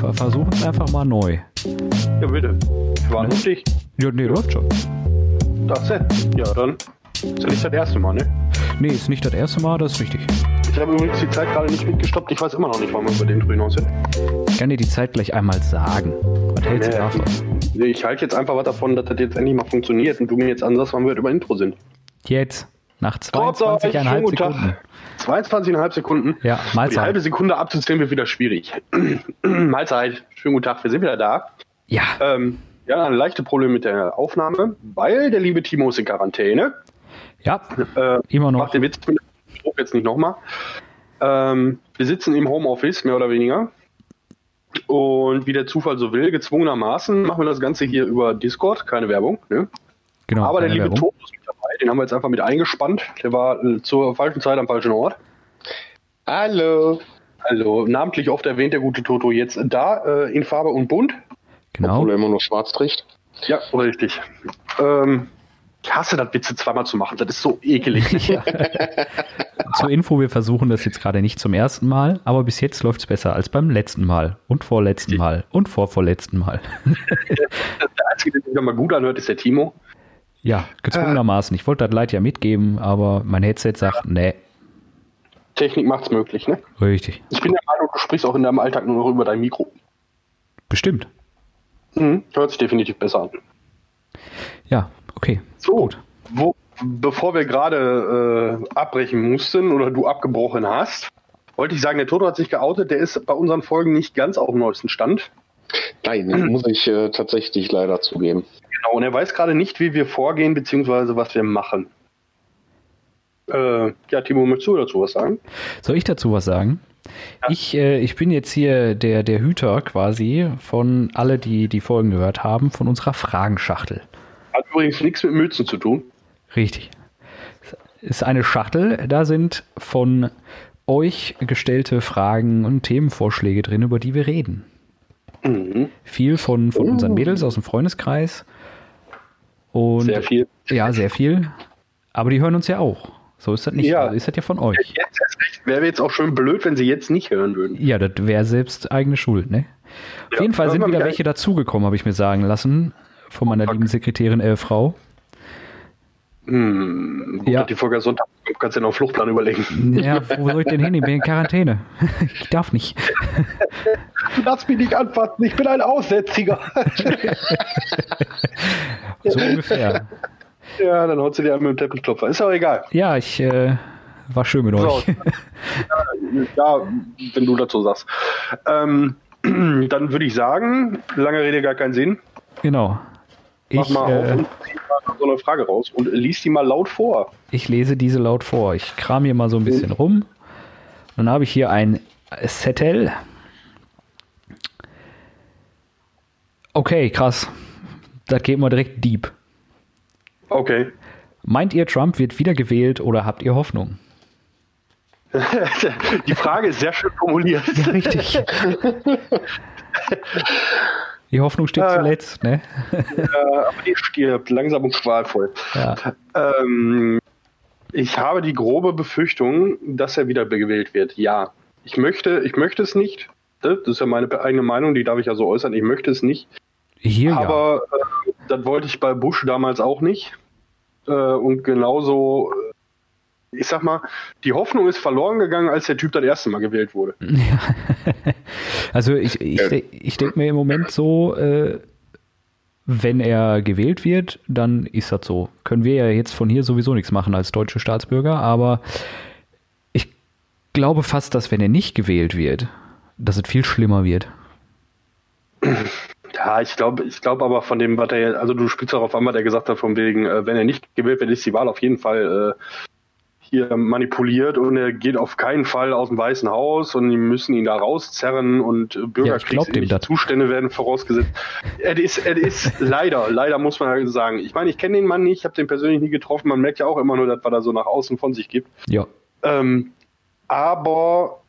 ver versuchen es einfach mal neu. Ja, bitte. Ich war auf dich. Ja, nee, läuft schon. Das ist Ja, dann ist ja nicht das erste Mal, ne? Nee, ist nicht das erste Mal, das ist richtig. Ich habe übrigens die Zeit gerade nicht mitgestoppt. Ich weiß immer noch nicht, warum wir über den drüben sind. Ich kann dir die Zeit gleich einmal sagen. Was hältst du Nee. davon? Nee, Ich halte jetzt einfach was davon, dass das jetzt endlich mal funktioniert und du mir jetzt ansagst, wann wir über Intro sind. Jetzt, nach Trotz euch, 22,5 schönen guten Sekunden. Tag. 22,5 Sekunden. Ja, Die Mahlzeit. halbe Sekunde abzuzählen wird wieder schwierig. Mahlzeit. Schönen guten Tag, wir sind wieder da. Ja, Ähm, ja, ein leichtes Problem mit der Aufnahme, weil der liebe Timo ist in Quarantäne. ja, Äh, immer noch. den Witz mit Spruch jetzt nicht nochmal. Ähm, wir sitzen im Homeoffice, mehr oder weniger. Und wie der Zufall so will, gezwungenermaßen machen wir das Ganze hier über Discord, keine Werbung. Ne? Genau, Aber der liebe Werbung. Dabei, den haben wir jetzt einfach mit eingespannt. Der war äh, zur falschen Zeit am falschen Ort. Hallo. Also namentlich oft erwähnt der gute Toto jetzt da, äh, in Farbe und Bunt. Genau. Obwohl er immer nur schwarz trägt. Ja, richtig. Ähm, ich hasse das, Witze zweimal zu machen. Das ist so ekelig. Zur Info, wir versuchen das jetzt gerade nicht zum ersten Mal, aber bis jetzt läuft es besser als beim letzten Mal und vorletzten Mal und vorvorletzten Mal. der Einzige, der sich wieder mal gut anhört, ist der Timo. Ja, gezwungenermaßen. Ich wollte das Leid ja mitgeben, aber mein Headset sagt, nee, Technik macht's möglich, ne? richtig. Ich bin der Meinung, du sprichst auch in deinem Alltag nur noch über dein Mikro. Bestimmt. Mhm. Hört sich definitiv besser an. Ja, okay. So, wo, bevor wir gerade äh, abbrechen mussten oder du abgebrochen hast, wollte ich sagen, der Toto hat sich geoutet, der ist bei unseren Folgen nicht ganz auf dem neuesten Stand. Nein, muss ich äh, tatsächlich leider zugeben. Genau, und er weiß gerade nicht, wie wir vorgehen, beziehungsweise was wir machen. Äh, ja, Timo, möchtest du dazu was sagen? Soll ich dazu was sagen? Ich, äh, ich bin jetzt hier der, der Hüter quasi von alle, die die Folgen gehört haben, von unserer Fragenschachtel. Hat übrigens nichts mit Mützen zu tun. Richtig. Ist eine Schachtel, da sind von euch gestellte Fragen und Themenvorschläge drin, über die wir reden. Mhm. Viel von, von unseren Mädels aus dem Freundeskreis. Und Sehr viel. Ja, sehr viel. Aber die hören uns ja auch. So ist das nicht. Ja. Also ist das ja von euch. Jetzt erst recht. Wäre jetzt auch schön blöd, wenn sie jetzt nicht hören würden. Ja, das wäre selbst eigene Schuld, ne? Auf Ja, jeden Fall sind wieder welche dazugekommen, habe ich mir sagen lassen. Von meiner fuck. lieben Sekretärin äh, Frau. Hm, gut, Ja. dass die Folge Sonntag kommt, kannst du dir noch einen Fluchtplan überlegen. Ja, wo soll ich denn hin? Ich bin in Quarantäne. Ich darf nicht. Du darfst mich nicht anfassen, ich bin ein Aussätziger. So ungefähr. ja, dann haut sie dir einmal mit dem Teppichklopfer. Ist aber egal. Ja, ich äh, war schön mit So. euch. Ja, wenn du dazu sagst. Ähm, dann würde ich sagen, lange Rede, gar keinen Sinn. Genau. Mach Ich, mal auf äh, und mal so eine Frage raus und lies die mal laut vor. ich lese diese laut vor. Ich kram hier mal so ein bisschen rum. Dann habe ich hier ein Zettel. Okay, krass. Das geht mal direkt deep. Okay. Meint ihr, Trump wird wiedergewählt oder habt ihr Hoffnung? Die Frage ist sehr schön formuliert. Ja, richtig. Die Hoffnung steht Äh. zuletzt, ne? Äh, aber die stirbt langsam und qualvoll. Ja. Ähm, ich habe die grobe Befürchtung, dass er wieder gewählt wird. Ja. Ich möchte, ich möchte es nicht. Das ist ja meine eigene Meinung, die darf ich ja so äußern. Ich möchte es nicht. Hier Aber äh, das wollte ich bei Bush damals auch nicht. Äh, und genauso, ich sag mal, die Hoffnung ist verloren gegangen, als der Typ das erste Mal gewählt wurde. ja. Also ich, ich, ich denke mir im Moment so, äh, wenn er gewählt wird, dann ist das so. Können wir ja jetzt von hier sowieso nichts machen als deutsche Staatsbürger, aber ich glaube fast, dass wenn er nicht gewählt wird, dass es viel schlimmer wird. Ja, ich glaube, ich glaube aber von dem, was er, also du spielst darauf an, was er gesagt hat, von wegen, äh, wenn er nicht gewählt wird, ist die Wahl auf jeden Fall äh, hier manipuliert und er geht auf keinen Fall aus dem Weißen Haus und die müssen ihn da rauszerren und äh, glaub dem bürgerkriegsähnliche das. Zustände werden vorausgesetzt. er ist, er ist leider, leider muss man halt sagen. Ich meine, ich kenne den Mann nicht, ich habe den persönlich nie getroffen, man merkt ja auch immer nur, dass er so nach außen von sich gibt. Ja. Ähm, aber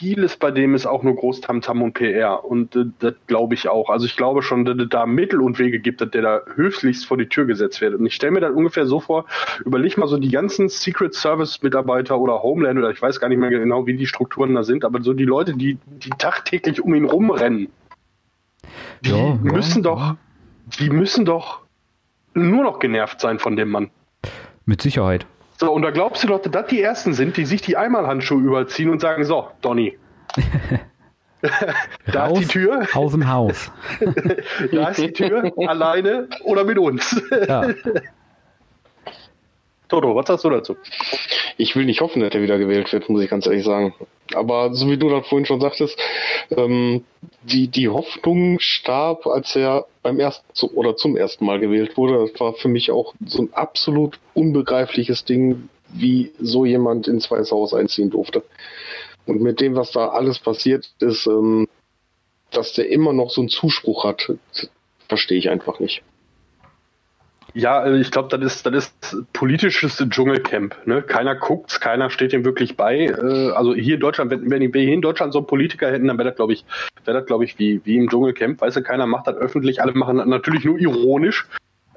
vieles bei dem ist auch nur Großtamtam und PR. Und äh, das glaube ich auch. Also ich glaube schon, dass es da Mittel und Wege gibt, dass der da höchstlichst vor die Tür gesetzt wird. Und ich stelle mir das ungefähr so vor, überleg mal so die ganzen Secret Service Mitarbeiter oder Homeland oder ich weiß gar nicht mehr genau, wie die Strukturen da sind, aber so die Leute, die, die tagtäglich um ihn rumrennen, die Ja, ja, müssen doch, ja. die müssen doch nur noch genervt sein von dem Mann. Mit Sicherheit. So, und da glaubst du doch, dass das die Ersten sind, die sich die Einmalhandschuhe überziehen und sagen, so, Donny. da ist die Tür, Aus dem Haus. da ist die Tür, alleine oder mit uns. Ja. Toto, was sagst du dazu? Ich will nicht hoffen, dass er wieder gewählt wird, muss ich ganz ehrlich sagen. Aber so wie du das vorhin schon sagtest, ähm, die, die Hoffnung starb, als er beim ersten zu, oder zum ersten Mal gewählt wurde. Das war für mich auch so ein absolut unbegreifliches Ding, wie so jemand ins Weiße Haus einziehen durfte. Und mit dem, was da alles passiert ist, ähm, dass der immer noch so einen Zuspruch hat, verstehe ich einfach nicht. Ja, äh, ich glaube, das ist, das ist politisches Dschungelcamp. Ne? Keiner guckt's, keiner steht dem wirklich bei. Äh, Also hier in Deutschland, wenn, wenn wir hier in Deutschland so einen Politiker hätten, dann wäre das, glaube ich, wäre das, glaube ich, wie, wie im Dschungelcamp. Weißt du, keiner macht das öffentlich, alle machen das natürlich nur ironisch.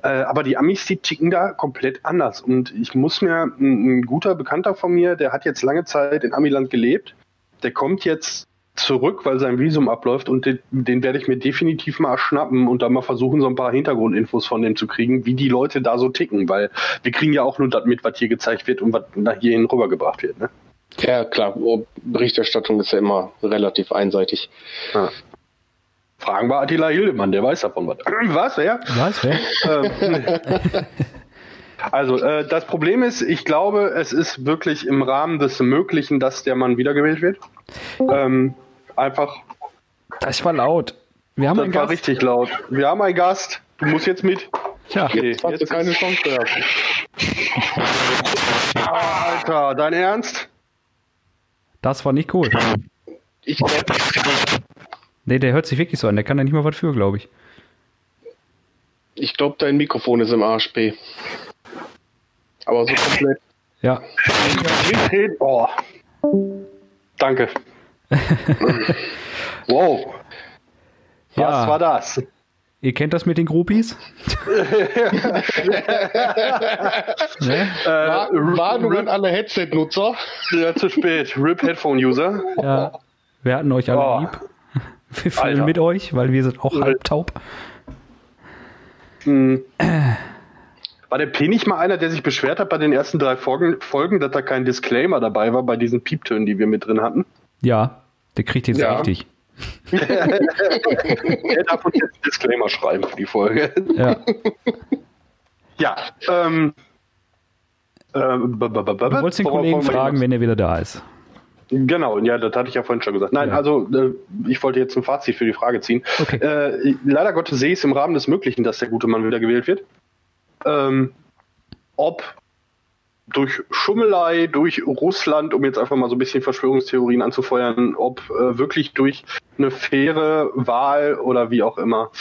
Äh, Aber die Amis, die ticken da komplett anders. Und ich muss mir, ein, ein guter Bekannter von mir, der hat jetzt lange Zeit in Amiland gelebt, der kommt jetzt zurück, weil sein Visum abläuft und den, den werde ich mir definitiv mal schnappen und dann mal versuchen, so ein paar Hintergrundinfos von dem zu kriegen, wie die Leute da so ticken, weil wir kriegen ja auch nur das mit, was hier gezeigt wird und was nach hierhin rübergebracht wird. Ne? Ja, klar, Berichterstattung ist ja immer relativ einseitig. Ja. Fragen wir Attila Hildemann, der weiß davon was. Was, wer? Was, wer? Ähm, Also, äh, das Problem ist, ich glaube, es ist wirklich im Rahmen des Möglichen, dass der Mann wiedergewählt wird. Ähm, einfach, Das war laut. Wir haben das einen war Gast. richtig laut. Wir haben einen Gast. Du musst jetzt mit. Tja, Nee, Jetzt hast du keine Chance mehr. Alter, dein Ernst? das war nicht cool. Ich glaube, Nee, der hört sich wirklich so an. Der kann da nicht mal was für, glaube ich. ich glaub, dein Mikrofon ist im Arsch, B. Aber so komplett. Ja. Oh. Danke. wow. Was Ja. war das? Ihr kennt das mit den Groupies? ne? Äh, War, Warnung an alle Headset-Nutzer. ja, zu spät. RIP Headphone User. Ja. Wir hatten euch alle Oh. lieb. Wir fühlen Alter. mit euch, weil wir sind auch halb taub. Hm. War der P nicht mal einer, der sich beschwert hat bei den ersten drei Folgen, Folgen, dass da kein Disclaimer dabei war bei diesen Pieptönen, die wir mit drin hatten? Ja, der kriegt jetzt Ja. richtig. Er darf uns jetzt einen Disclaimer schreiben für die Folge. Ja. Ja, ähm. ähm, Du wolltest den Kollegen fragen, wenn er wieder da ist. Genau, ja, das hatte ich ja vorhin schon gesagt. Nein, Ja. also äh, ich wollte jetzt ein Fazit für die Frage ziehen. Okay. Äh, leider Gottes sehe ich es im Rahmen des Möglichen, dass der gute Mann wieder gewählt wird. Ähm, ob durch Schummelei, durch Russland, um jetzt einfach mal so ein bisschen Verschwörungstheorien anzufeuern, ob äh, wirklich durch eine faire Wahl oder wie auch immer.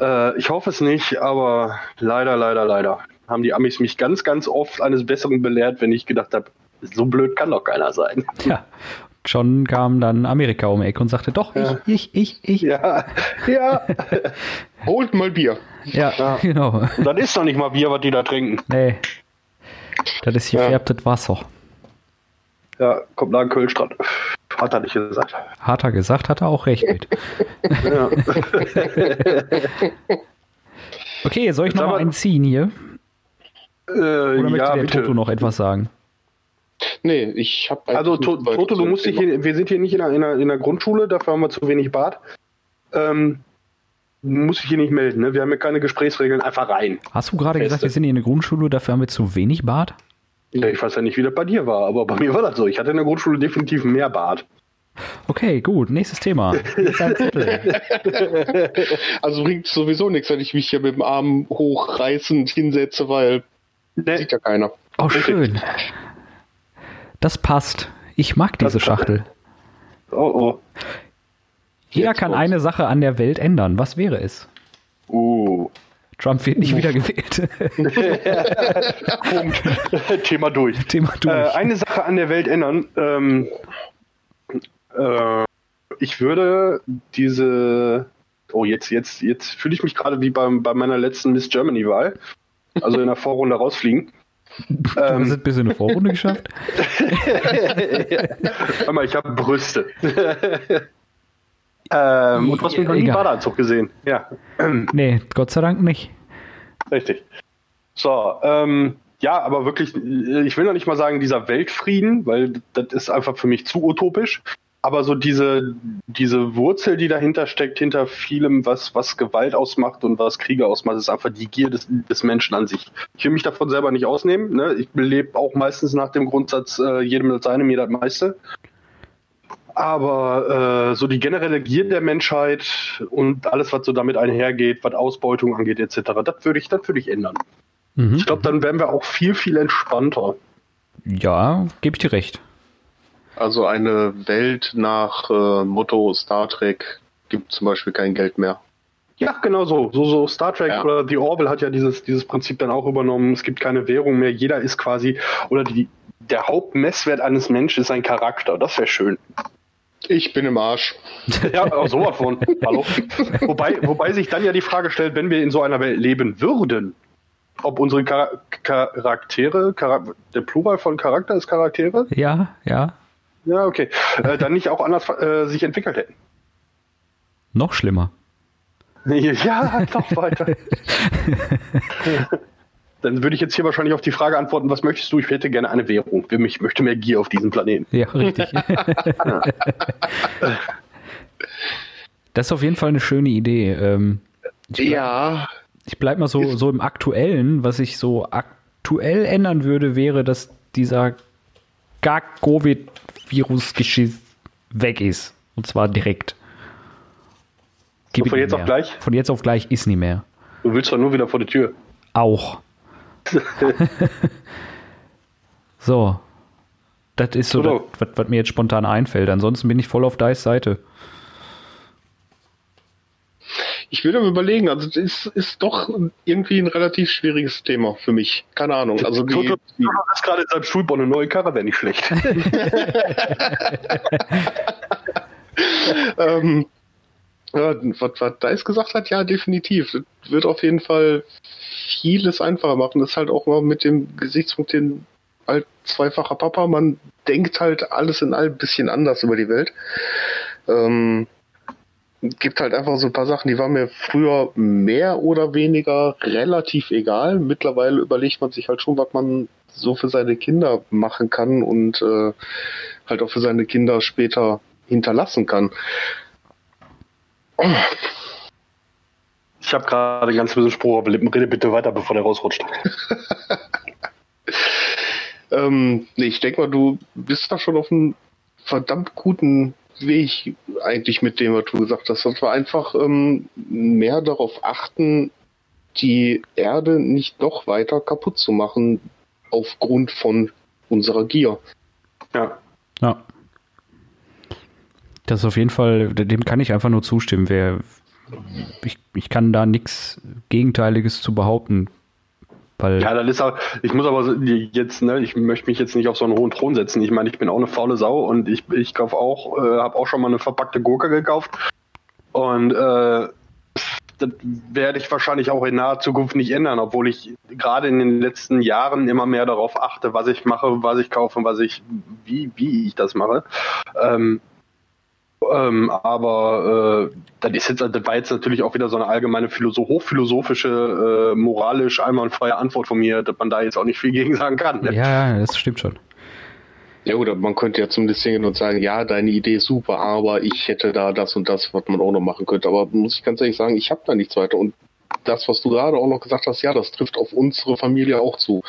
Äh, ich hoffe es nicht, aber leider, leider, leider haben die Amis mich ganz, ganz oft eines Besseren belehrt, wenn ich gedacht habe, so blöd kann doch keiner sein. Ja. Schon kam dann Amerika um die Ecke und sagte, doch, ich, ich, ich, ich. Ja, Ja, ja. Holt mal Bier. Ja. genau. das ist doch nicht mal Bier, was die da trinken. Nee. Das ist Ja. gefärbtes Wasser. Ja, kommt nach Kölnstrand. Hat er nicht gesagt. Hat er gesagt, hat er auch recht mit. Ja. Okay, soll ich noch mal aber- einen ziehen hier? äh, Oder möchte ja, der bitte. Toto noch etwas sagen? Nee, ich habe Also to Toto, du musst dich hier, wir sind hier nicht in einer, in einer Grundschule, dafür haben wir zu wenig Bad. Ähm, du musst dich hier nicht melden, ne? Wir haben hier keine Gesprächsregeln, einfach rein. Hast du gerade gesagt, wir sind hier in der Grundschule, dafür haben wir zu wenig Bart? Ja, ich weiß ja nicht, wie das bei dir war, aber bei mir war das so. Ich hatte in der Grundschule definitiv mehr Bad. Okay, gut, nächstes Thema. Also bringt sowieso nichts, wenn ich mich hier mit dem Arm hochreißend hinsetze, weil Ne, sieht ja keiner. Oh, schön. Das passt. Ich mag diese Schachtel. oh, oh. Jeder Jetzt kann kommt's. eine Sache an der Welt ändern. Was wäre es? Uh. Trump wird nicht wieder gewählt. Punkt. Thema durch. Thema durch. Äh, eine Sache an der Welt ändern. Ähm, Äh, ich würde diese. Oh, jetzt, jetzt, jetzt fühle ich mich gerade wie bei, bei meiner letzten Miss Germany-Wahl. Also in der Vorrunde rausfliegen. Du hast es bis in eine Vorrunde geschafft? Hör mal, ich habe Brüste. Ähm, und du hast mich noch nie Badeanzug gesehen. Ja. Nee, Gott sei Dank nicht. Richtig. So, ähm, ja, aber wirklich, ich will noch nicht mal sagen, dieser Weltfrieden, weil das ist einfach für mich zu utopisch. Aber so diese, diese Wurzel, die dahinter steckt, hinter vielem, was, was Gewalt ausmacht und was Kriege ausmacht, ist einfach die Gier des, des Menschen an sich. Ich will mich davon selber nicht ausnehmen. Ne? Ich lebe auch meistens nach dem Grundsatz, äh, jedem das seine, mir das meiste. Aber äh, so die generelle Gier der Menschheit und alles, was so damit einhergeht, was Ausbeutung angeht, etc., das würde ich, das würde ich ändern. Mhm. Ich glaube, dann wären wir auch viel, viel entspannter. Ja, gebe ich dir recht. Also eine Welt nach äh, Motto Star Trek gibt zum Beispiel kein Geld mehr. Ja, genau so. So, so Star Trek ja. oder The Orville hat ja dieses, dieses Prinzip dann auch übernommen. Es gibt keine Währung mehr. Jeder ist quasi, oder die, der Hauptmesswert eines Menschen ist sein Charakter. Das wäre schön. Ich bin im Arsch. ja, auch sowas von. Hallo. wobei, wobei sich dann ja die Frage stellt, wenn wir in so einer Welt leben würden, ob unsere Char Charaktere, Char der Plural von Charakter ist Charaktere? Ja, ja. Ja, okay. Äh, dann nicht auch anders äh, sich entwickelt hätten. Noch schlimmer. Ja, noch weiter. dann würde ich jetzt hier wahrscheinlich auf die Frage antworten, was möchtest du? Ich hätte gerne eine Währung. Ich möchte mehr Gier auf diesem Planeten. Ja, richtig. das ist auf jeden Fall eine schöne Idee. Ähm, ich ja. Ich bleibe mal so, so im Aktuellen. Was ich so aktuell ändern würde, wäre, dass dieser Gag-Covid Virusgeschiss weg ist. Und zwar direkt. So von jetzt auf gleich? Von jetzt auf gleich ist nie mehr. Du willst doch nur wieder vor die Tür. Auch. so. Das ist so, das, was, mir jetzt spontan einfällt. Ansonsten bin ich voll auf Dice Seite. Ich würde mir überlegen, also das ist, ist doch irgendwie ein relativ schwieriges Thema für mich. Keine Ahnung. Also die, Toto die, ist gerade in seinem Schulbau eine neue Karre, wäre nicht schlecht. ähm, ja, was, was Dice gesagt hat, ja, definitiv. Das wird auf jeden Fall vieles einfacher machen. Das ist halt auch mal mit dem Gesichtspunkt, den halt zweifacher Papa, man denkt halt alles in allem ein bisschen anders über die Welt. Ähm, gibt halt einfach so ein paar Sachen, die waren mir früher mehr oder weniger relativ egal. Mittlerweile überlegt man sich halt schon, was man so für seine Kinder machen kann und äh, halt auch für seine Kinder später hinterlassen kann. Ich habe gerade ganz bisschen Spruch auf Lippen. Rede bitte weiter, bevor der rausrutscht. ähm, nee, ich denke mal, du bist da schon auf einem verdammt guten Weg eigentlich mit dem, was du gesagt hast. Das war einfach ähm, mehr darauf achten, die Erde nicht noch weiter kaputt zu machen aufgrund von unserer Gier. Ja. Ja. Das ist auf jeden Fall, dem kann ich einfach nur zustimmen. Wer, ich, ich kann da nichts Gegenteiliges zu behaupten. Weil ja, dann ist auch, ich muss aber jetzt, ne, ich möchte mich jetzt nicht auf so einen hohen Thron setzen. Ich meine, ich bin auch eine faule Sau und ich, ich kaufe auch, äh, habe auch schon mal eine verpackte Gurke gekauft. Und äh, das werde ich wahrscheinlich auch in naher Zukunft nicht ändern, obwohl ich gerade in den letzten Jahren immer mehr darauf achte, was ich mache, was ich kaufe, was ich, wie, wie ich das mache. Ähm, ähm, aber äh, das, ist jetzt, das war jetzt natürlich auch wieder so eine allgemeine Philosoph hochphilosophische, äh, moralisch einwandfreie Antwort von mir, dass man da jetzt auch nicht viel gegen sagen kann. Ne? Ja, das stimmt schon. Ja, oder man könnte ja zumindest hingehen und sagen, ja, deine Idee ist super, aber ich hätte da das und das, was man auch noch machen könnte. Aber muss ich ganz ehrlich sagen, ich habe da nichts weiter. Und das, was du gerade auch noch gesagt hast, ja, das trifft auf unsere Familie auch zu.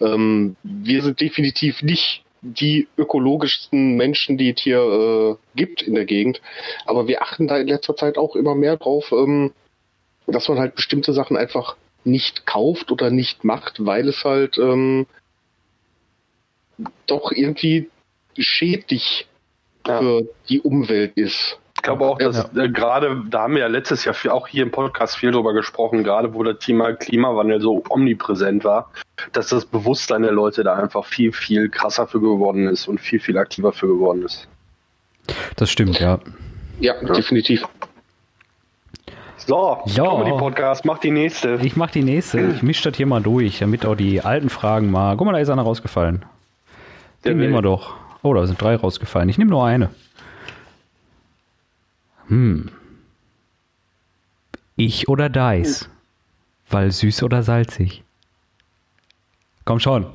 Ähm, wir sind definitiv nicht die ökologischsten Menschen, die es hier äh, gibt in der Gegend. Aber wir achten da in letzter Zeit auch immer mehr drauf, ähm, dass man halt bestimmte Sachen einfach nicht kauft oder nicht macht, weil es halt ähm, doch irgendwie schädlich ja. für die Umwelt ist. Ich glaube auch, dass ja. äh, gerade, da haben wir ja letztes Jahr viel, auch hier im Podcast viel drüber gesprochen, gerade wo das Thema Klimawandel so omnipräsent war, dass das Bewusstsein der Leute da einfach viel, viel krasser für geworden ist und viel, viel aktiver für geworden ist. Das stimmt, ja. Ja, definitiv. So, Ja. Comedy-Podcast, mach die nächste. Ich mach die nächste. Ich misch das hier mal durch, damit auch die alten Fragen mal. Guck mal, da ist einer rausgefallen. Der Den nehmen wir doch. Oh, da sind drei rausgefallen. Ich nehme nur eine. Hm. Ich oder Dice? Weil süß oder salzig? Komm schon.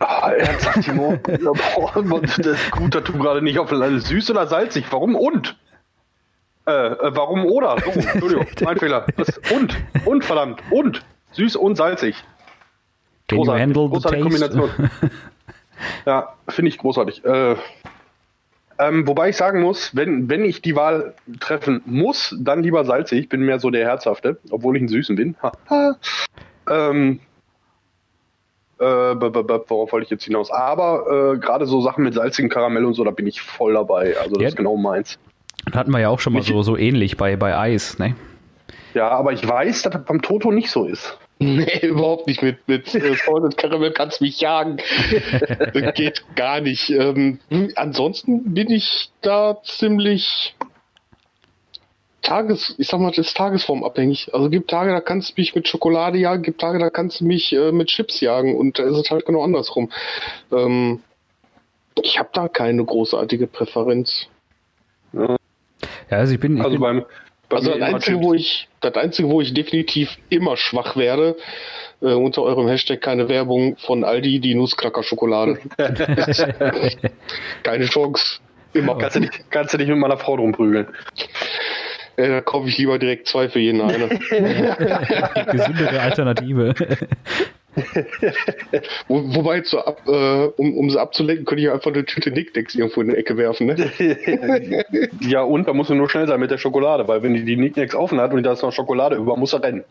Ah, ernsthaft, Timo? Das ist gut, dass du gerade nicht auf süß oder salzig. Warum und? Äh, äh, warum oder? So, Entschuldigung, mein Fehler. Das, und, und verdammt, und. Süß und salzig. Can you Großartig, handle the großartige? Kombination. Ja, finde ich großartig. Äh, ähm, wobei ich sagen muss, wenn, wenn ich die Wahl treffen muss, dann lieber salzig. Ich bin mehr so der Herzhafte, obwohl ich ein Süßen bin. Ähm, äh, worauf wollte ich jetzt hinaus? Aber äh, gerade so Sachen mit salzigem Karamell und so, da bin ich voll dabei. Also das Ja. ist genau meins. Das hatten wir ja auch schon mal so, so ähnlich bei, bei Eis, ne? Ja, aber ich weiß, dass das beim Toto nicht so ist. Nee, überhaupt nicht. Mit, mit äh, Caramel kannst du mich jagen. das geht gar nicht. Ähm, hm, ansonsten bin ich da ziemlich Tages, ich sag mal, das ist tagesformabhängig. Also gibt Tage, da kannst du mich mit Schokolade jagen, gibt Tage, da kannst du mich äh, mit Chips jagen und da ist es halt genau andersrum. Ähm, ich habe da keine großartige Präferenz. Ja, also ich bin, ich Also bin beim, bei Also das Einzige, Chips. wo ich, das Einzige, wo ich definitiv immer schwach werde, äh, unter eurem Hashtag keine Werbung von Aldi, die Nussknacker Schokolade. keine Chance. Immer. kannst, du nicht, kannst du nicht mit meiner Frau drum prügeln. Äh, da kaufe ich lieber direkt zwei für jeden eine. gesündere Alternative. Wo, wobei, so ab, äh, um, um sie abzulenken, könnte ich einfach eine Tüte Nicknacks irgendwo in die Ecke werfen. Ne? ja, und da musst du nur schnell sein mit der Schokolade, weil wenn die die Nicknacks offen hat und da ist noch Schokolade über, muss er rennen.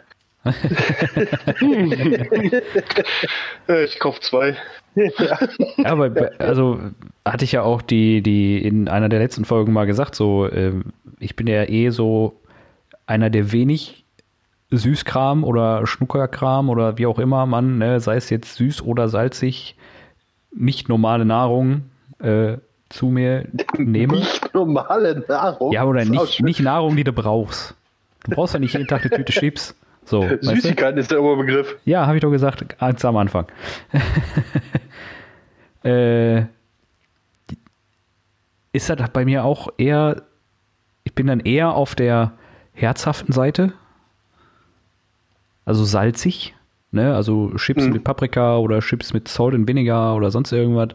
Äh, ich kaufe zwei. Ja, aber also hatte ich ja auch die, die in einer der letzten Folgen mal gesagt, so, ähm, ich bin ja eh so einer der wenig Süßkram oder Schnuckerkram oder wie auch immer man, ne, sei es jetzt süß oder salzig, nicht normale Nahrung äh, zu mir nehme. Nicht normale Nahrung. Ja, oder nicht, nicht Nahrung, die du brauchst. Du brauchst ja nicht jeden Tag eine Tüte Chips. So, weißt du? Süßigkeiten ist der Oberbegriff. Ja, habe ich doch gesagt, ganz am Anfang. äh, ist das bei mir auch eher, ich bin dann eher auf der herzhaften Seite. Also salzig, ne? Also Chips Mhm. mit Paprika oder Chips mit Salt and Vinegar oder sonst irgendwas.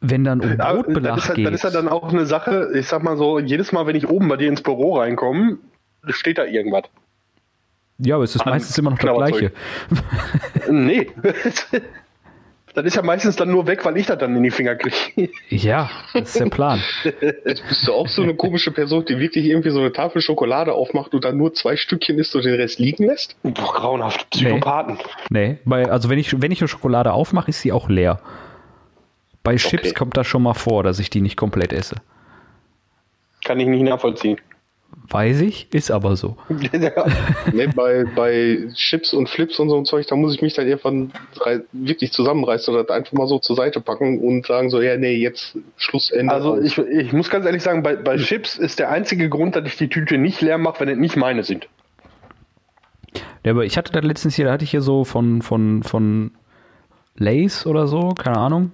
Wenn dann um Brotbelag das, ist, halt- geht. das ist ja dann auch eine Sache, ich sag mal so, jedes Mal, wenn ich oben bei dir ins Büro reinkomme, steht da irgendwas. ja, aber es ist an meistens immer noch das. Gleiche. Nee. das ist ja meistens dann nur weg, weil ich das dann in die Finger kriege. Ja, das ist der Plan. Jetzt bist du auch so eine komische Person, die wirklich irgendwie so eine Tafel Schokolade aufmacht und dann nur zwei Stückchen isst und den Rest liegen lässt? Boah, grauenhaft. Psychopathen. Nee, bei, also wenn ich, wenn ich eine Schokolade aufmache, ist sie auch leer. Bei Chips Okay. kommt das schon mal vor, dass ich die nicht komplett esse. Kann ich nicht nachvollziehen. Weiß ich, ist aber so. Nee, bei, bei Chips und Flips und so ein Zeug, da muss ich mich dann irgendwann wirklich zusammenreißen oder einfach mal so zur Seite packen und sagen so, ja, nee, jetzt Schlussende. Also ich, ich muss ganz ehrlich sagen, bei, bei Chips ist der einzige Grund, dass ich die Tüte nicht leer mache, wenn es nicht meine sind. Ja, aber ich hatte das letztens hier, da hatte ich hier so von, von, von Lays oder so, keine Ahnung,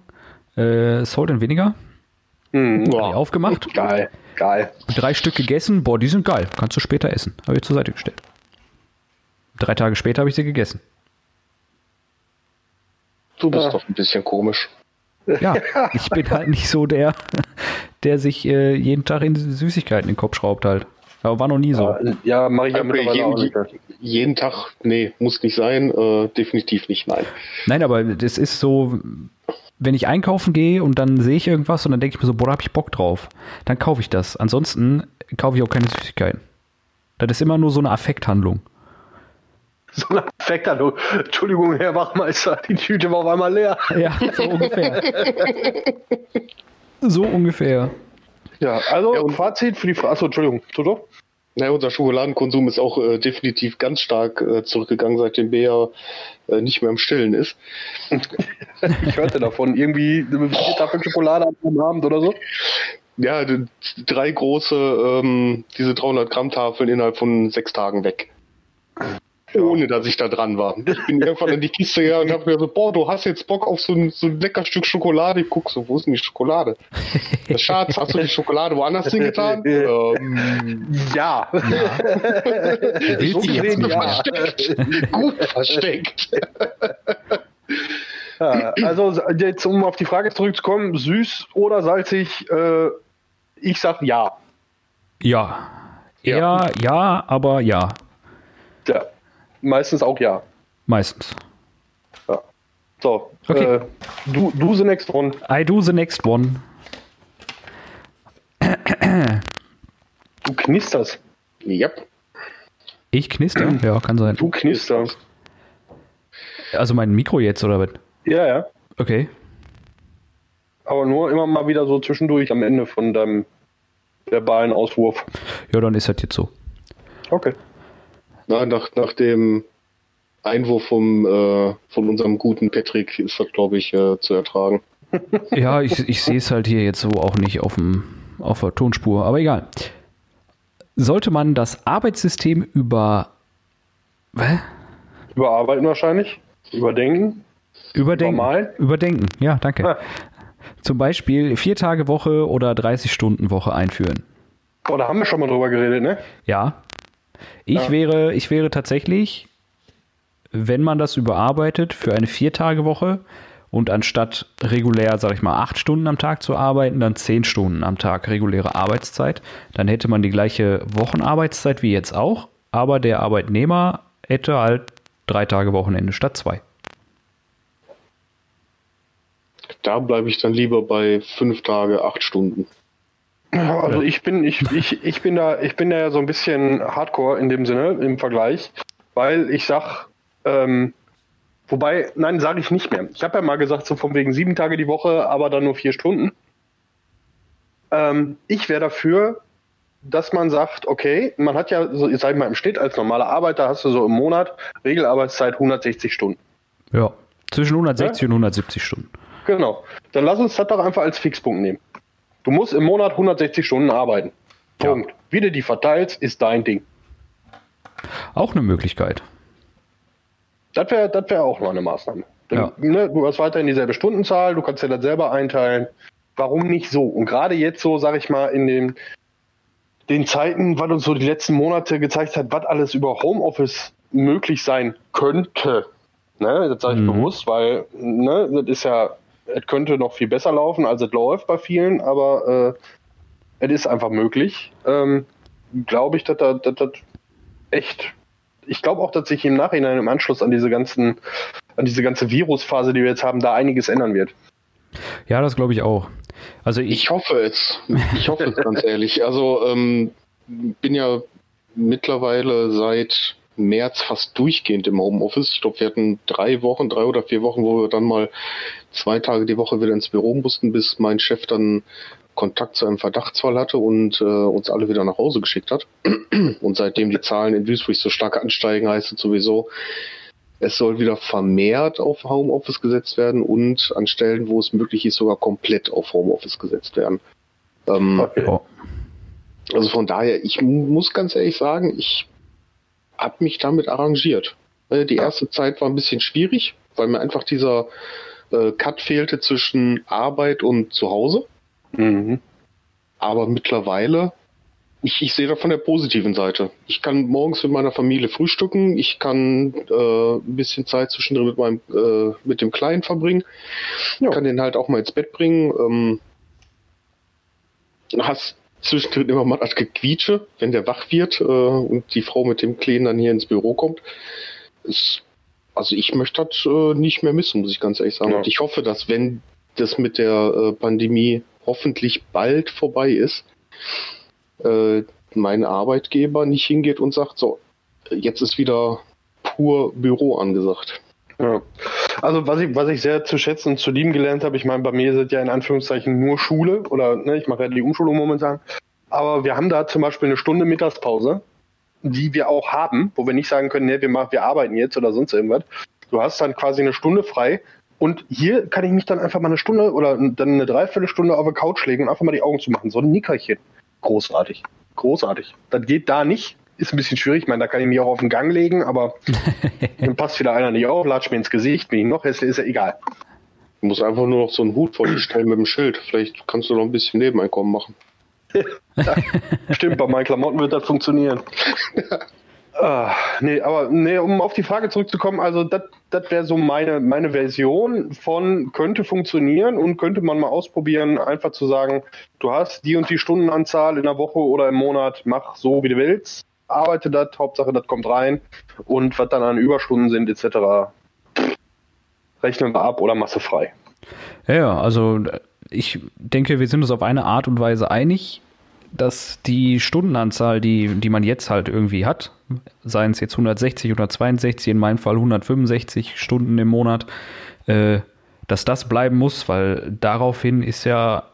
äh, Salt and Vinegar, hab die aufgemacht, Geil, geil. drei Stück gegessen, boah, die sind geil, kannst du später essen. Habe ich zur Seite gestellt. Drei Tage später habe ich sie gegessen. du bist Ja. doch ein bisschen komisch. Ja, ich bin halt nicht so der, der sich äh, jeden Tag in Süßigkeiten in den Kopf schraubt halt. Aber war noch nie so. Ja, Ja, mache ich ja Okay, mittlerweile auch nicht. jeden, jeden Tag, nee, muss nicht sein, äh, definitiv nicht, nein. Nein, aber das ist so, wenn ich einkaufen gehe und dann sehe ich irgendwas und dann denke ich mir so, boah, da hab ich Bock drauf. Dann kaufe ich das. Ansonsten kaufe ich auch keine Süßigkeiten. Das ist immer nur so eine Affekthandlung. So ein Effekt, hallo. Entschuldigung, Herr Wachmeister, die Tüte war auf einmal leer. Ja, so ungefähr. so ungefähr. Ja, also Ja, und- Fazit für die Frage. Achso, Entschuldigung, Toto? Naja, unser Schokoladenkonsum ist auch äh, definitiv ganz stark äh, zurückgegangen, seitdem Bea äh, nicht mehr im Stillen ist. ich hörte davon. Irgendwie vier Tafeln Schokolade am Abend oder so. Ja, drei große, ähm, diese 300 Gramm Tafeln innerhalb von sechs Tagen weg. Ohne dass ich da dran war. Ich bin irgendwann in die Kiste her und habe mir so, boah, du hast jetzt Bock auf so ein, so ein lecker Stück Schokolade. Ich guck so, wo ist denn die Schokolade? Der Schatz, hast du die Schokolade woanders hingetan? ähm, ja. ja. so gesehen, ja. versteckt. Gut versteckt. Ja, also jetzt, um auf die Frage zurückzukommen, süß oder salzig, äh, ich sag ja. Ja. Ja, ja aber. Ja, meistens auch ja. Meistens. Ja. So, okay. Äh, du, do the next one. I do the next one. Du knisterst. Yep. Ich knister? Ja, kann sein. Du knisterst. Also mein Mikro jetzt, oder was? Ja, ja. Okay. Aber nur immer mal wieder so zwischendurch am Ende von deinem verbalen Auswurf. Ja, dann ist das jetzt so. Okay. Na, nach, nach dem Einwurf vom, äh, von unserem guten Patrick ist das, glaube ich, äh, zu ertragen. ja, ich, ich sehe es halt hier jetzt so auch nicht auf, dem, auf der Tonspur, aber egal. Sollte man das Arbeitssystem über. Hä? Überarbeiten wahrscheinlich? Überdenken? Überdenken. Normal? Überdenken, ja, danke. Ah. Zum Beispiel vier Tage Woche oder 30 Stunden Woche einführen. Oh, da haben wir schon mal drüber geredet, ne? Ja. Ich ja. wäre, ich wäre tatsächlich, wenn man das überarbeitet, für eine Vier-Tage-Woche und anstatt regulär, sag ich mal, acht Stunden am Tag zu arbeiten, dann zehn Stunden am Tag reguläre Arbeitszeit. Dann hätte man die gleiche Wochenarbeitszeit wie jetzt auch, aber der Arbeitnehmer hätte halt drei Tage Wochenende statt zwei. Da bleibe ich dann lieber bei fünf Tage, acht Stunden. Also ich bin, ich, ich, ich bin da, ich bin da ja so ein bisschen hardcore in dem Sinne, im Vergleich, weil ich sag, ähm, wobei, nein, sage ich nicht mehr. Ich habe ja mal gesagt, so von wegen sieben Tage die Woche, aber dann nur vier Stunden. Ähm, ich wäre dafür, dass man sagt, okay, man hat ja, so, sag ich mal, im Schnitt als normaler Arbeiter hast du so im Monat Regelarbeitszeit 160 Stunden. Ja, zwischen 160 ja? und 170 Stunden. Genau. Dann lass uns das doch einfach als Fixpunkt nehmen. Du musst im Monat 160 Stunden arbeiten. Punkt. Ja. Wie du die verteilst, ist dein Ding. Auch eine Möglichkeit. Das wäre das wär auch mal eine Maßnahme. Denn, ja. ne, du hast weiterhin dieselbe Stundenzahl, du kannst dir das selber einteilen. Warum nicht so? Und gerade jetzt so, sag ich mal, in den, den Zeiten, was uns so die letzten Monate gezeigt hat, was alles über Homeoffice möglich sein könnte. Ne, das sage ich mhm. bewusst, weil ne, das ist ja es könnte noch viel besser laufen, als es läuft bei vielen, aber äh, es ist einfach möglich. Ähm, glaube ich, dass das echt, ich glaube auch, dass sich im Nachhinein im Anschluss an diese ganzen, an diese ganze Virusphase, die wir jetzt haben, da einiges ändern wird. Ja, das glaube ich auch. Also ich, ich hoffe es. Ich hoffe es ganz ehrlich. Also ähm, bin ja mittlerweile seit März fast durchgehend im Homeoffice. Ich glaube, wir hatten drei Wochen, drei oder vier Wochen, wo wir dann mal zwei Tage die Woche wieder ins Büro mussten, bis mein Chef dann Kontakt zu einem Verdachtsfall hatte und äh, uns alle wieder nach Hause geschickt hat. Und seitdem die Zahlen in Duisburg so stark ansteigen, heißt es sowieso, es soll wieder vermehrt auf Homeoffice gesetzt werden und an Stellen, wo es möglich ist, sogar komplett auf Homeoffice gesetzt werden. Ähm, okay. Also von daher, ich muss ganz ehrlich sagen, ich habe mich damit arrangiert. Äh, die erste Zeit war ein bisschen schwierig, weil mir einfach dieser äh, Cut fehlte zwischen Arbeit und Zuhause. Mhm. Aber mittlerweile, ich, ich sehe da von der positiven Seite. Ich kann morgens mit meiner Familie frühstücken, ich kann äh, ein bisschen Zeit zwischendrin mit meinem äh, mit dem Kleinen verbringen, ja. kann den halt auch mal ins Bett bringen. Ähm, hast zwischendrin immer mal das Gequietsche, wenn der wach wird äh, und die Frau mit dem Kleinen dann hier ins Büro kommt. Es, also ich möchte das äh, nicht mehr missen, muss ich ganz ehrlich sagen. Ja. Und ich hoffe, dass wenn das mit der äh, Pandemie hoffentlich bald vorbei ist, äh, mein Arbeitgeber nicht hingeht und sagt, so, jetzt ist wieder pur Büro angesagt. Ja. Also was ich, was ich sehr zu schätzen und zu lieben gelernt habe, ich meine, bei mir ist es ja in Anführungszeichen nur Schule oder ne, ich mache ja die Umschulung momentan. Aber wir haben da zum Beispiel eine Stunde Mittagspause, die wir auch haben, wo wir nicht sagen können, ne, wir machen, wir arbeiten jetzt oder sonst irgendwas. Du hast dann quasi eine Stunde frei, Und hier kann ich mich dann einfach mal eine Stunde oder dann eine Dreiviertelstunde auf der Couch legen und einfach mal die Augen zu machen. So ein Nickerchen. Großartig. Großartig. Das geht da nicht. Ist ein bisschen schwierig. Ich meine, da kann ich mich auch auf den Gang legen, aber dann passt wieder einer nicht auf, latscht mir ins Gesicht, bin ich noch hässlich, ist ja egal. Du musst einfach nur noch so einen Hut vor dir stellen mit dem Schild. Vielleicht kannst du noch ein bisschen Nebeneinkommen machen. Ja, stimmt, bei meinen Klamotten wird das funktionieren. Ah, nee, aber nee, um auf die Frage zurückzukommen, also das wäre so meine, meine Version von könnte funktionieren und könnte man mal ausprobieren, einfach zu sagen, du hast die und die Stundenanzahl in der Woche oder im Monat, mach so, wie du willst, arbeite das, Hauptsache das kommt rein und was dann an Überstunden sind etc., rechnen wir ab oder Masse frei. Ja, also ich denke, wir sind uns auf eine Art und Weise einig dass die Stundenanzahl, die, die man jetzt halt irgendwie hat, seien es jetzt 160 oder 62, in meinem Fall 165 Stunden im Monat, äh, dass das bleiben muss, weil daraufhin ist ja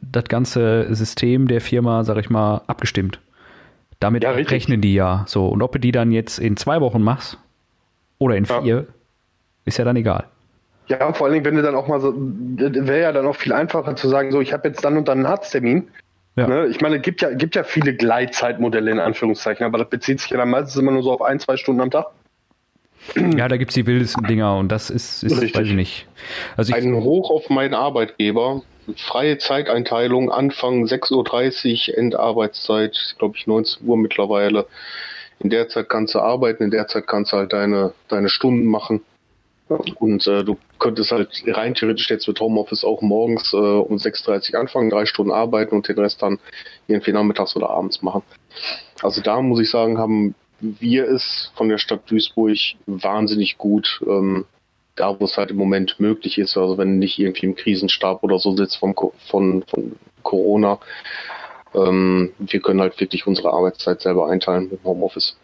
das ganze System der Firma, sag ich mal, abgestimmt. Damit ja, rechnen die ja so. Und ob du die dann jetzt in zwei Wochen machst oder in vier, ja. ist ja dann egal. Ja, vor allen Dingen, wenn du dann auch mal so, wäre ja dann auch viel einfacher zu sagen, so, ich habe jetzt dann und dann einen Arzttermin ja. Ne? Ich meine, es gibt ja, gibt ja viele Gleitzeitmodelle in Anführungszeichen, aber das bezieht sich ja dann meistens immer nur so auf ein, zwei Stunden am Tag. Ja, da gibt es die wildesten Dinger und das ist, ist Richtig. weiß ich nicht. Also ich, Ein Hoch auf meinen Arbeitgeber. Freie Zeiteinteilung, Anfang 6.30 Uhr, Endarbeitszeit, glaube ich 19 Uhr mittlerweile. In der Zeit kannst du arbeiten, in der Zeit kannst du halt deine, deine Stunden machen. Und äh, du könntest halt rein theoretisch jetzt mit Homeoffice auch morgens äh, um 6.30 Uhr anfangen, drei Stunden arbeiten und den Rest dann irgendwie nachmittags oder abends machen. Also da muss ich sagen, haben wir es von der Stadt Duisburg wahnsinnig gut, ähm, da wo es halt im Moment möglich ist, also wenn nicht irgendwie im Krisenstab oder so sitzt von, von, von Corona, ähm, wir können halt wirklich unsere Arbeitszeit selber einteilen mit Homeoffice.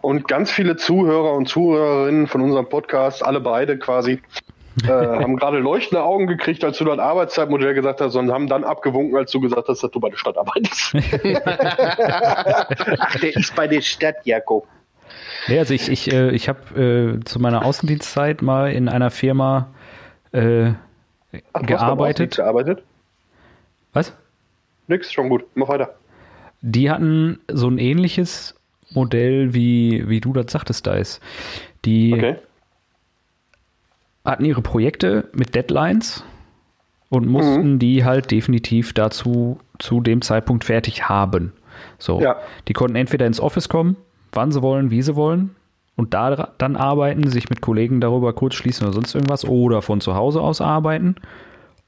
Und ganz viele Zuhörer und Zuhörerinnen von unserem Podcast, alle beide quasi, äh, haben gerade leuchtende Augen gekriegt, als du das Arbeitszeitmodell gesagt hast und haben dann abgewunken, als du gesagt hast, dass du bei der Stadt arbeitest. Ach, der ist bei der Stadt, Jakob. Nee, also ich, ich, äh, ich habe äh, zu meiner Außendienstzeit mal in einer Firma äh, Ach, gearbeitet. gearbeitet. Was? Nix, schon gut. Mach weiter. Die hatten so ein ähnliches Modell, wie, wie du das sagtest, da ist. Die okay. hatten ihre Projekte mit Deadlines und mussten mhm. die halt definitiv dazu zu dem Zeitpunkt fertig haben. So, ja. die konnten entweder ins Office kommen, wann sie wollen, wie sie wollen, und da dann arbeiten, sich mit Kollegen darüber kurz schließen oder sonst irgendwas, oder von zu Hause aus arbeiten.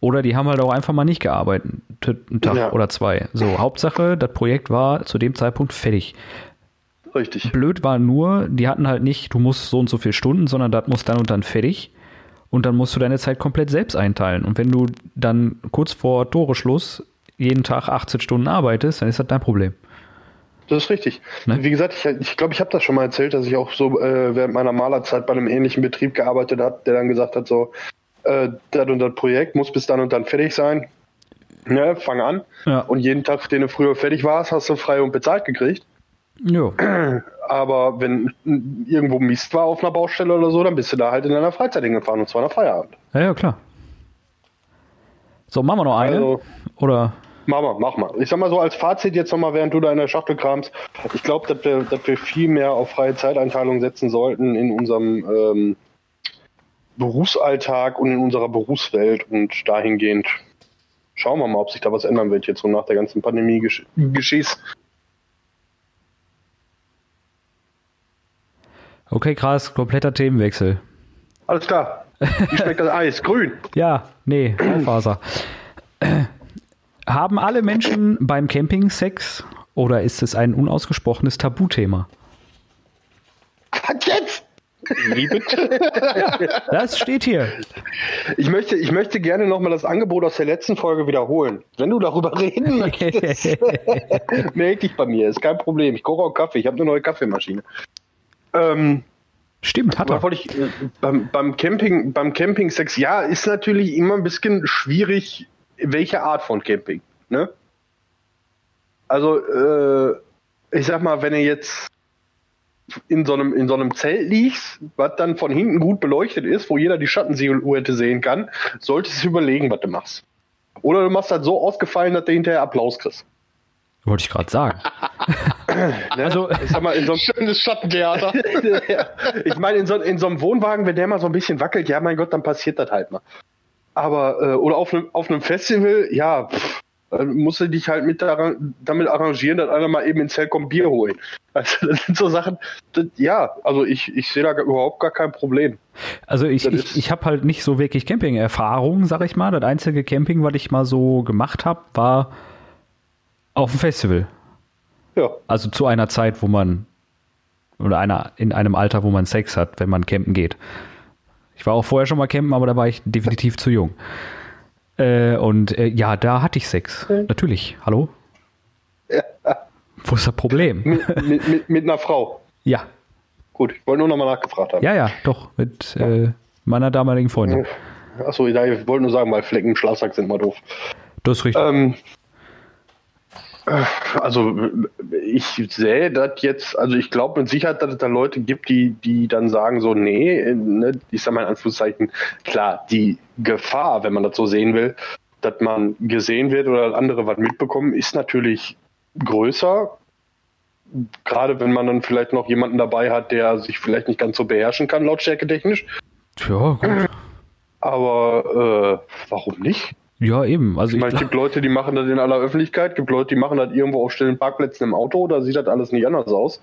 Oder die haben halt auch einfach mal nicht gearbeitet, einen Tag ja. oder zwei. So, Hauptsache, das Projekt war zu dem Zeitpunkt fertig. Richtig. Blöd war nur, die hatten halt nicht, du musst so und so viele Stunden, sondern das muss dann und dann fertig. Und dann musst du deine Zeit komplett selbst einteilen. Und wenn du dann kurz vor Toreschluss jeden Tag 18 Stunden arbeitest, dann ist das dein Problem. Das ist richtig. Ne? Wie gesagt, ich glaube, ich, glaub, ich habe das schon mal erzählt, dass ich auch so äh, während meiner Malerzeit bei einem ähnlichen Betrieb gearbeitet habe, der dann gesagt hat, so, äh, das und das Projekt muss bis dann und dann fertig sein. Ne, fang an. Ja. Und jeden Tag, den du früher fertig warst, hast du frei und bezahlt gekriegt. Jo. Aber wenn irgendwo Mist war auf einer Baustelle oder so, dann bist du da halt in deiner Freizeit hingefahren und zwar nach Feierabend. Ja, ja, klar. So, machen wir noch eine? Also, oder? Mach mal, mach mal. Ich sag mal so als Fazit jetzt nochmal, während du da in der Schachtel kramst. Ich glaube, dass wir, dass wir viel mehr auf freie Zeiteinteilung setzen sollten in unserem ähm, Berufsalltag und in unserer Berufswelt und dahingehend schauen wir mal, ob sich da was ändern wird jetzt so nach der ganzen Pandemie-Geschehs. Okay, krass, kompletter Themenwechsel. Alles klar. Wie schmeckt das Eis? Grün. Ja, nee, Faser. Haben alle Menschen beim Camping Sex oder ist es ein unausgesprochenes Tabuthema? Was jetzt? Wie bitte? ja, das steht hier. Ich möchte, ich möchte gerne nochmal das Angebot aus der letzten Folge wiederholen. Wenn du darüber reden möchtest, melde dich bei mir. Ist kein Problem. Ich koche auch Kaffee. Ich habe eine neue Kaffeemaschine. Ähm, Stimmt, hat er. Ich, äh, beim, beim, Camping, beim Camping Sex, ja, ist natürlich immer ein bisschen schwierig, welche Art von Camping. Ne? Also, äh, ich sag mal, wenn ihr jetzt in so einem, in so einem Zelt liegst, was dann von hinten gut beleuchtet ist, wo jeder die Schattensilhouette sehen kann, solltest du überlegen, was du machst. Oder du machst halt so ausgefallen, dass du hinterher Applaus kriegst. Wollte ich gerade sagen. Ne? Also- ich sag mal, in so einem Schönes Schattentheater. ja. Ich meine, in so, in so einem Wohnwagen, wenn der mal so ein bisschen wackelt, ja, mein Gott, dann passiert das halt mal. Aber, äh, oder auf einem, auf einem Festival, ja, pff, dann musst du dich halt mit daran, damit arrangieren, dass einer mal eben ins Zelt kommt Bier holen. Also, das sind so Sachen, das, ja, also ich, ich sehe da überhaupt gar kein Problem. Also ich, Das ich, ich habe halt nicht so wirklich Camping-Erfahrung, sag ich mal. Das einzige Camping, was ich mal so gemacht habe, war auf dem Festival. Ja, Also zu einer Zeit, wo man oder einer in einem Alter, wo man Sex hat, wenn man campen geht. Ich war auch vorher schon mal campen, aber da war ich definitiv zu jung. Äh, und äh, ja, da hatte ich Sex. Natürlich. Hallo? Wo ist das Problem? mit, mit, mit, mit einer Frau. Ja, Gut, ich wollte nur nochmal nachgefragt haben. ja, ja, doch. Mit äh, meiner damaligen Freundin. Achso, ich wollte nur sagen, weil Flecken im Schlafsack sind mal doof. Das ist richtig. Ähm, äh, also ich sehe das jetzt, also ich glaube mit Sicherheit, dass es da Leute gibt, die, die dann sagen so, nee, äh, ne, ich sag mal in Anführungszeichen, klar, die Gefahr, wenn man das so sehen will, dass man gesehen wird oder andere was mitbekommen, ist natürlich größer. Gerade wenn man dann vielleicht noch jemanden dabei hat, der sich vielleicht nicht ganz so beherrschen kann, lautstärketechnisch. Ja, gut. Aber äh, warum nicht? Ja, eben. Also Ich meine, es gibt Leute, die machen das in aller Öffentlichkeit, gibt Leute, die machen das irgendwo auf stillen Parkplätzen im Auto, da sieht das alles nicht anders aus.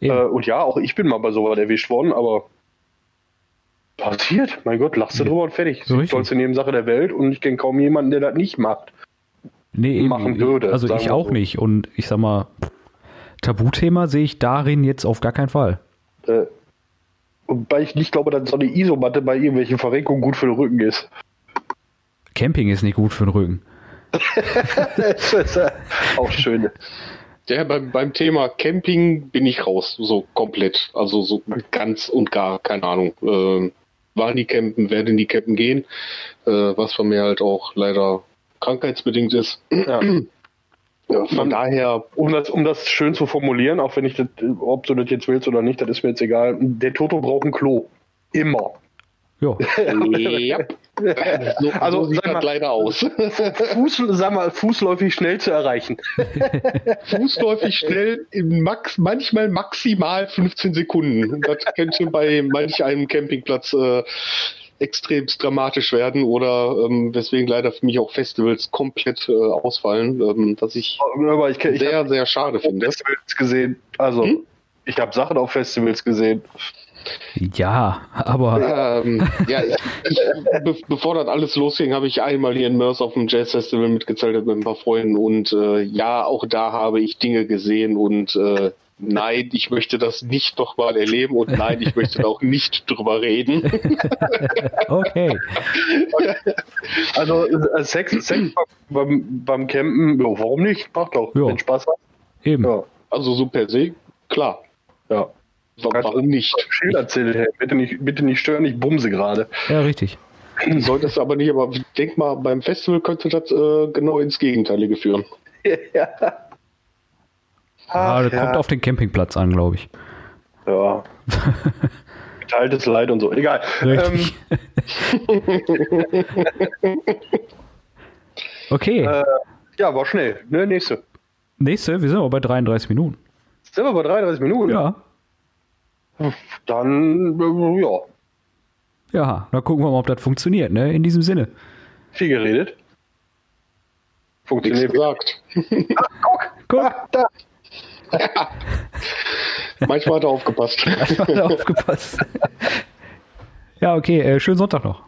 Äh, und ja, auch ich bin mal bei sowas erwischt worden, aber passiert. Mein Gott, lachst du drüber und fertig. So die tollste Nebensache der Welt und ich kenne kaum jemanden, der das nicht macht. nee, eben. machen würde, Also ich auch so. nicht. Und ich sag mal, Tabuthema sehe ich darin jetzt auf gar keinen Fall. Äh, wobei ich nicht glaube, dass so eine Isomatte bei irgendwelchen Verrenkungen gut für den Rücken ist. Camping ist nicht gut für den Rücken. das ist auch schön. Ja, beim, beim Thema Camping bin ich raus, so komplett. Also so ganz und gar, keine Ahnung. Ähm, war nie campen, werde nie campen gehen, äh, was von mir halt auch leider krankheitsbedingt ist. Ja. Ja, von Man- daher, Um das, um das schön zu formulieren, auch wenn ich das, ob du das jetzt willst oder nicht, das ist mir jetzt egal. Der Toto braucht ein Klo. Immer. Ja. ja, so, Also, so sieht sag mal- das leider aus. Fuß, sag mal, fußläufig schnell zu erreichen. Fußläufig schnell, in max, manchmal maximal 15 Sekunden. Das könnte bei manch einem Campingplatz äh, extremst dramatisch werden oder ähm, weswegen leider für mich auch Festivals komplett äh, ausfallen, ähm, was ich Aber ich, ich sehr, sehr schade finde. Festivals gesehen. Also, Hm? ich habe Sachen auf Festivals gesehen. Ja, aber Ähm, ja, ich, ich, be bevor das alles losging, habe ich einmal hier in Mörs auf dem Jazz Festival mitgezeltet mit ein paar Freunden und äh, ja, auch da habe ich Dinge gesehen und äh, nein, ich möchte das nicht noch mal erleben und nein, ich möchte da auch nicht drüber reden. okay. Also, äh, Sex, Sex beim, beim Campen, warum nicht? Macht doch, wenn Spaß hat. Eben. Ja, Also so per se, klar. ja. Wa- Warum nicht? Schild erzählt, hey, bitte nicht, bitte nicht stören, ich bumse gerade. Ja, richtig. Solltest du aber nicht, aber ich denk mal, beim Festival könnte das äh, genau ins Gegenteilige führen. ja. Ah, das kommt auf den Campingplatz an, glaube ich. Ja. Geteiltes Leid und so. Egal. Richtig. okay. Ähm, ja, war schnell. Ne, nächste. Nächste, wir sind aber bei 33 Minuten. Sind wir bei 33 Minuten? Ja. Dann, äh, ja, Ja, dann gucken wir mal, ob das funktioniert, ne? In diesem Sinne. viel geredet. Nichts Funktioniert. gesagt. Guck, Da. Manchmal hat er aufgepasst. hat er aufgepasst. ja, okay, äh, schönen Sonntag noch.